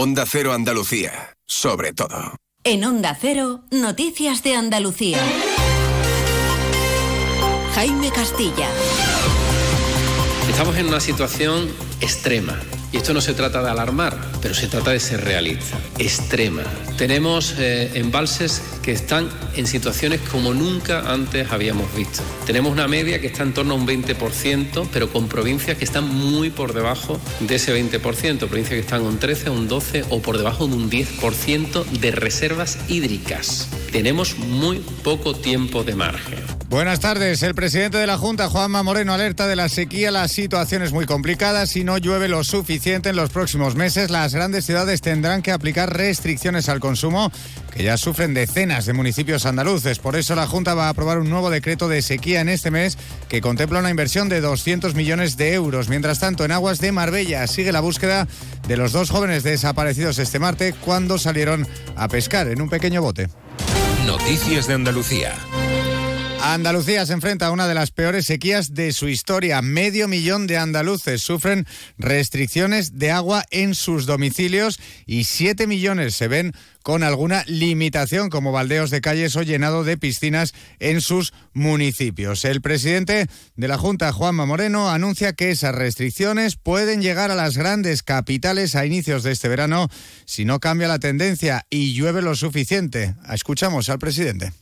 Onda Cero Andalucía, sobre todo. En Onda Cero, Noticias de Andalucía. Jaime Castilla. Estamos en una situación extrema. Y esto no se trata de alarmar, pero se trata de ser realista. Extrema. Tenemos eh, embalses que están en situaciones como nunca antes habíamos visto. Tenemos una media que está en torno a un 20%, pero con provincias que están muy por debajo de ese 20%. Provincias que están un 13, un 12 o por debajo de un 10% de reservas hídricas. Tenemos muy poco tiempo de margen. Buenas tardes. El presidente de la Junta, Juanma Moreno, alerta de la sequía. La situación es muy complicada. Si no llueve lo suficiente en los próximos meses, las grandes ciudades tendrán que aplicar restricciones al consumo que ya sufren decenas de municipios andaluces. Por eso la Junta va a aprobar un nuevo decreto de sequía en este mes que contempla una inversión de 200 millones de euros. Mientras tanto, en aguas de Marbella sigue la búsqueda de los dos jóvenes desaparecidos este martes cuando salieron a pescar en un pequeño bote. Noticias de Andalucía. Andalucía se enfrenta a una de las peores sequías de su historia. Medio millón de andaluces sufren restricciones de agua en sus domicilios y siete millones se ven con alguna limitación, como baldeos de calles o llenado de piscinas en sus municipios. El presidente de la Junta, Juanma Moreno, anuncia que esas restricciones pueden llegar a las grandes capitales a inicios de este verano si no cambia la tendencia y llueve lo suficiente. Escuchamos al presidente.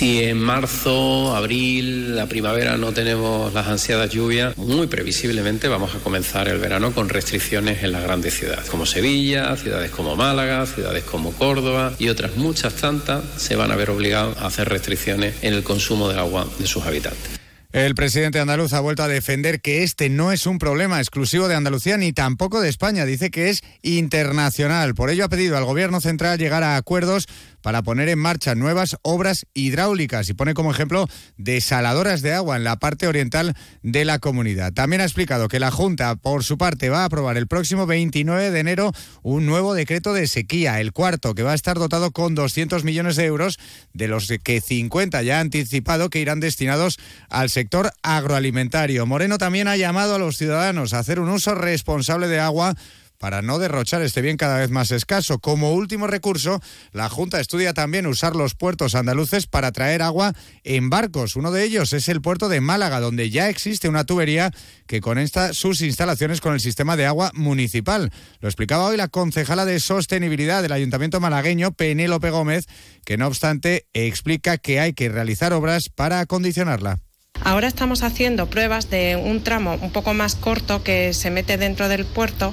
Si en marzo, abril, la primavera no tenemos las ansiadas lluvias, muy previsiblemente vamos a comenzar el verano con restricciones en las grandes ciudades, como Sevilla, ciudades como Málaga, ciudades como Córdoba y otras muchas tantas se van a ver obligados a hacer restricciones en el consumo del agua de sus habitantes. El presidente andaluz ha vuelto a defender que este no es un problema exclusivo de Andalucía ni tampoco de España. Dice que es internacional. Por ello ha pedido al gobierno central llegar a acuerdos para poner en marcha nuevas obras hidráulicas y pone como ejemplo desaladoras de agua en la parte oriental de la comunidad. También ha explicado que la Junta, por su parte, va a aprobar el próximo 29 de enero un nuevo decreto de sequía, el cuarto, que va a estar dotado con 200 millones de euros, de los que 50 ya ha anticipado que irán destinados al sector agroalimentario. Moreno también ha llamado a los ciudadanos a hacer un uso responsable de agua para no derrochar este bien cada vez más escaso. Como último recurso, la Junta estudia también usar los puertos andaluces para traer agua en barcos. Uno de ellos es el puerto de Málaga, donde ya existe una tubería que conecta sus instalaciones con el sistema de agua municipal. Lo explicaba hoy la concejala de sostenibilidad del Ayuntamiento malagueño, Penélope Gómez, que no obstante explica que hay que realizar obras para acondicionarla. Ahora estamos haciendo pruebas de un tramo un poco más corto que se mete dentro del puerto,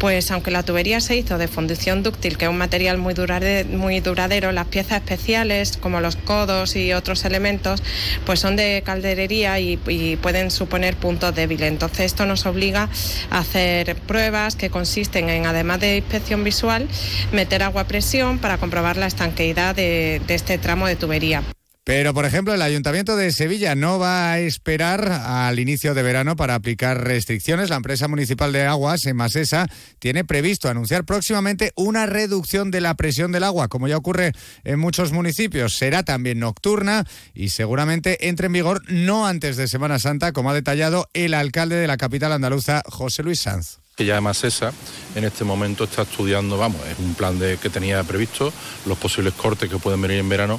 pues aunque la tubería se hizo de fundición dúctil, que es un material muy duradero, las piezas especiales como los codos y otros elementos, pues son de calderería y, pueden suponer puntos débiles. Entonces esto nos obliga a hacer pruebas que consisten en, además de inspección visual, meter agua a presión para comprobar la estanqueidad de este tramo de tubería. Pero, por ejemplo, el Ayuntamiento de Sevilla no va a esperar al inicio de verano para aplicar restricciones. La empresa municipal de aguas, Emasesa, tiene previsto anunciar próximamente una reducción de la presión del agua, como ya ocurre en muchos municipios. Será también nocturna y seguramente entre en vigor no antes de Semana Santa, como ha detallado el alcalde de la capital andaluza, José Luis Sanz que ya además esa en este momento está estudiando, vamos, es un plan de, que tenía previsto, los posibles cortes que pueden venir en verano,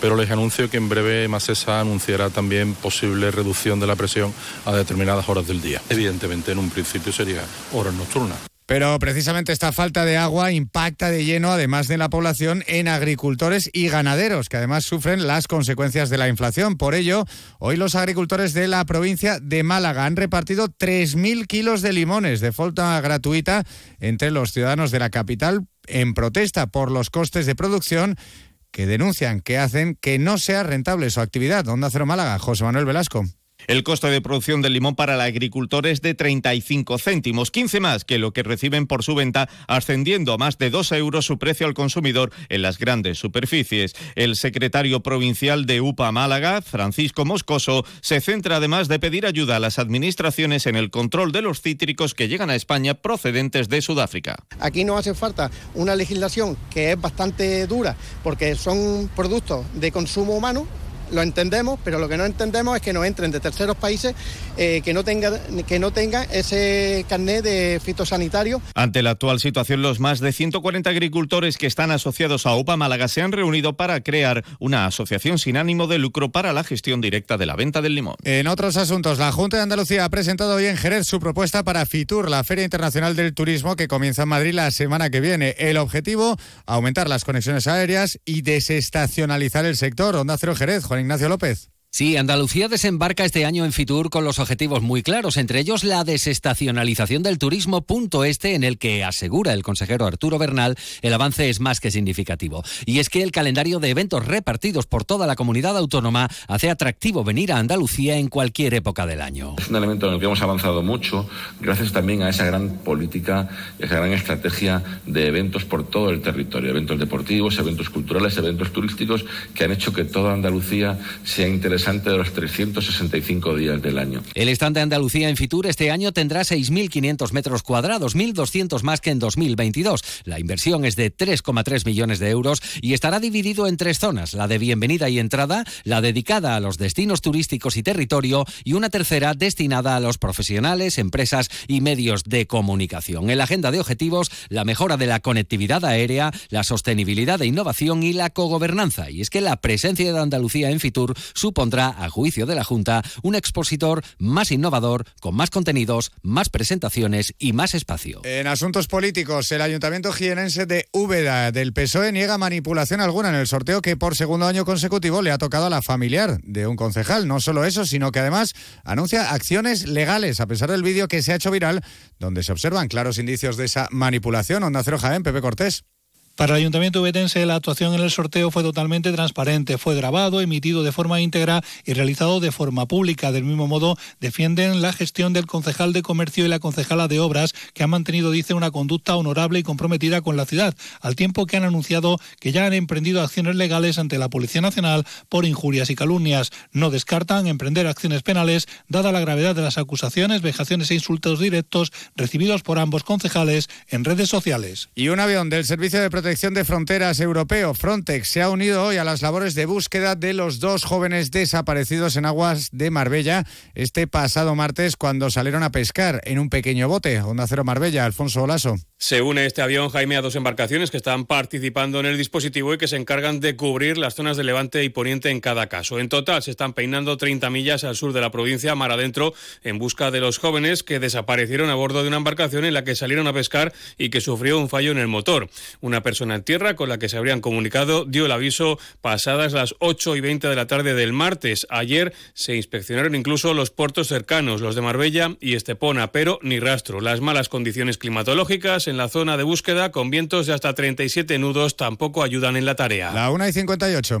pero les anuncio que en breve Masesa anunciará también posible reducción de la presión a determinadas horas del día. Evidentemente en un principio sería horas nocturnas. Pero precisamente esta falta de agua impacta de lleno, además de la población, en agricultores y ganaderos, que además sufren las consecuencias de la inflación. Por ello, hoy los agricultores de la provincia de Málaga han repartido 3.000 kilos de limones de forma gratuita entre los ciudadanos de la capital en protesta por los costes de producción que denuncian que hacen que no sea rentable su actividad. Onda Cero Málaga, José Manuel Velasco. El coste de producción del limón para el agricultor es de 35 céntimos, 15 más que lo que reciben por su venta, ascendiendo a más de 2 euros su precio al consumidor en las grandes superficies. El secretario provincial de UPA Málaga, Francisco Moscoso, se centra además de pedir ayuda a las administraciones en el control de los cítricos que llegan a España procedentes de Sudáfrica. Aquí no hace falta una legislación que es bastante dura porque son productos de consumo humano lo entendemos, pero lo que no entendemos es que nos entren de terceros países eh, que, no tengan, que no tengan ese carnet de fitosanitario. Ante la actual situación, los más de 140 agricultores que están asociados a UPA Málaga se han reunido para crear una asociación sin ánimo de lucro para la gestión directa de la venta del limón. En otros asuntos, la Junta de Andalucía ha presentado hoy en Jerez su propuesta para FITUR, la Feria Internacional del Turismo que comienza en Madrid la semana que viene. El objetivo, aumentar las conexiones aéreas y desestacionalizar el sector. Onda Cero Jerez, Juan Ignacio López. Sí, Andalucía desembarca este año en Fitur con los objetivos muy claros, entre ellos la desestacionalización del turismo, punto este en el que asegura el consejero Arturo Bernal el avance es más que significativo. Y es que el calendario de eventos repartidos por toda la comunidad autónoma hace atractivo venir a Andalucía en cualquier época del año. Es un elemento en el que hemos avanzado mucho gracias también a esa gran política, esa gran estrategia de eventos por todo el territorio, eventos deportivos, eventos culturales, eventos turísticos que han hecho que toda Andalucía sea interesante de los 365 días del año. El estante de Andalucía en Fitur este año tendrá 6.500 metros cuadrados, 1.200 más que en 2022. La inversión es de 3,3 millones de euros y estará dividido en tres zonas, la de bienvenida y entrada, la dedicada a los destinos turísticos y territorio y una tercera destinada a los profesionales, empresas y medios de comunicación. En la agenda de objetivos, la mejora de la conectividad aérea, la sostenibilidad de innovación y la cogobernanza. Y es que la presencia de Andalucía en Fitur supondrá a juicio de la Junta, un expositor más innovador, con más contenidos, más presentaciones y más espacio. En asuntos políticos, el Ayuntamiento Jienense de Úbeda del PSOE niega manipulación alguna en el sorteo que por segundo año consecutivo le ha tocado a la familiar de un concejal. No solo eso, sino que además anuncia acciones legales, a pesar del vídeo que se ha hecho viral, donde se observan claros indicios de esa manipulación. Onda Cero Jaén, Pepe Cortés. Para el Ayuntamiento ubetense, la actuación en el sorteo fue totalmente transparente. Fue grabado, emitido de forma íntegra y realizado de forma pública. Del mismo modo, defienden la gestión del concejal de comercio y la concejala de obras, que han mantenido, dice, una conducta honorable y comprometida con la ciudad, al tiempo que han anunciado que ya han emprendido acciones legales ante la Policía Nacional por injurias y calumnias. No descartan emprender acciones penales, dada la gravedad de las acusaciones, vejaciones e insultos directos recibidos por ambos concejales en redes sociales. Y un avión del Servicio de Protección Protección de Fronteras Europeo, Frontex, se ha unido hoy a las labores de búsqueda de los dos jóvenes desaparecidos en aguas de Marbella este pasado martes cuando salieron a pescar en un pequeño bote. Onda Cero Marbella, Alfonso Olaso. Se une este avión, Jaime, a dos embarcaciones que están participando en el dispositivo y que se encargan de cubrir las zonas de levante y poniente en cada caso. En total, se están peinando 30 millas al sur de la provincia, mar adentro, en busca de los jóvenes que desaparecieron a bordo de una embarcación en la que salieron a pescar y que sufrió un fallo en el motor. Una persona en tierra con la que se habrían comunicado dio el aviso pasadas las 8 y 20 de la tarde del martes. Ayer se inspeccionaron incluso los puertos cercanos, los de Marbella y Estepona, pero ni rastro. Las malas condiciones climatológicas en la zona de búsqueda con vientos de hasta 37 nudos tampoco ayudan en la tarea. La 1 y 58.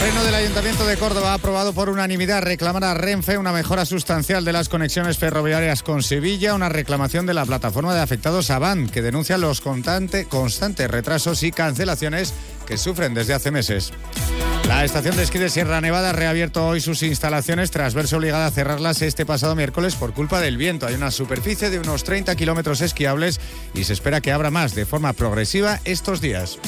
Pleno del Ayuntamiento de Córdoba ha aprobado por unanimidad reclamar a Renfe una mejora sustancial de las conexiones ferroviarias con Sevilla, una reclamación de la plataforma de afectados Avan, que denuncia los constantes retrasos y cancelaciones que sufren desde hace meses. La estación de esquí de Sierra Nevada ha reabierto hoy sus instalaciones tras verse obligada a cerrarlas este pasado miércoles por culpa del viento. Hay una superficie de unos 30 kilómetros esquiables y se espera que abra más de forma progresiva estos días.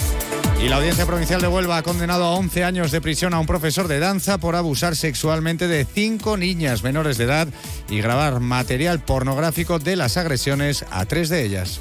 Y la Audiencia Provincial de Huelva ha condenado a 11 años de prisión a un profesor de danza por abusar sexualmente de cinco niñas menores de edad y grabar material pornográfico de las agresiones a tres de ellas.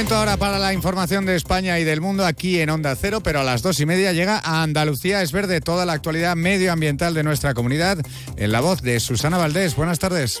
Momento ahora para la información de España y del mundo aquí en Onda Cero, pero a las dos y media llega a Andalucía es verde toda la actualidad medioambiental de nuestra comunidad en la voz de Susana Valdés. Buenas tardes.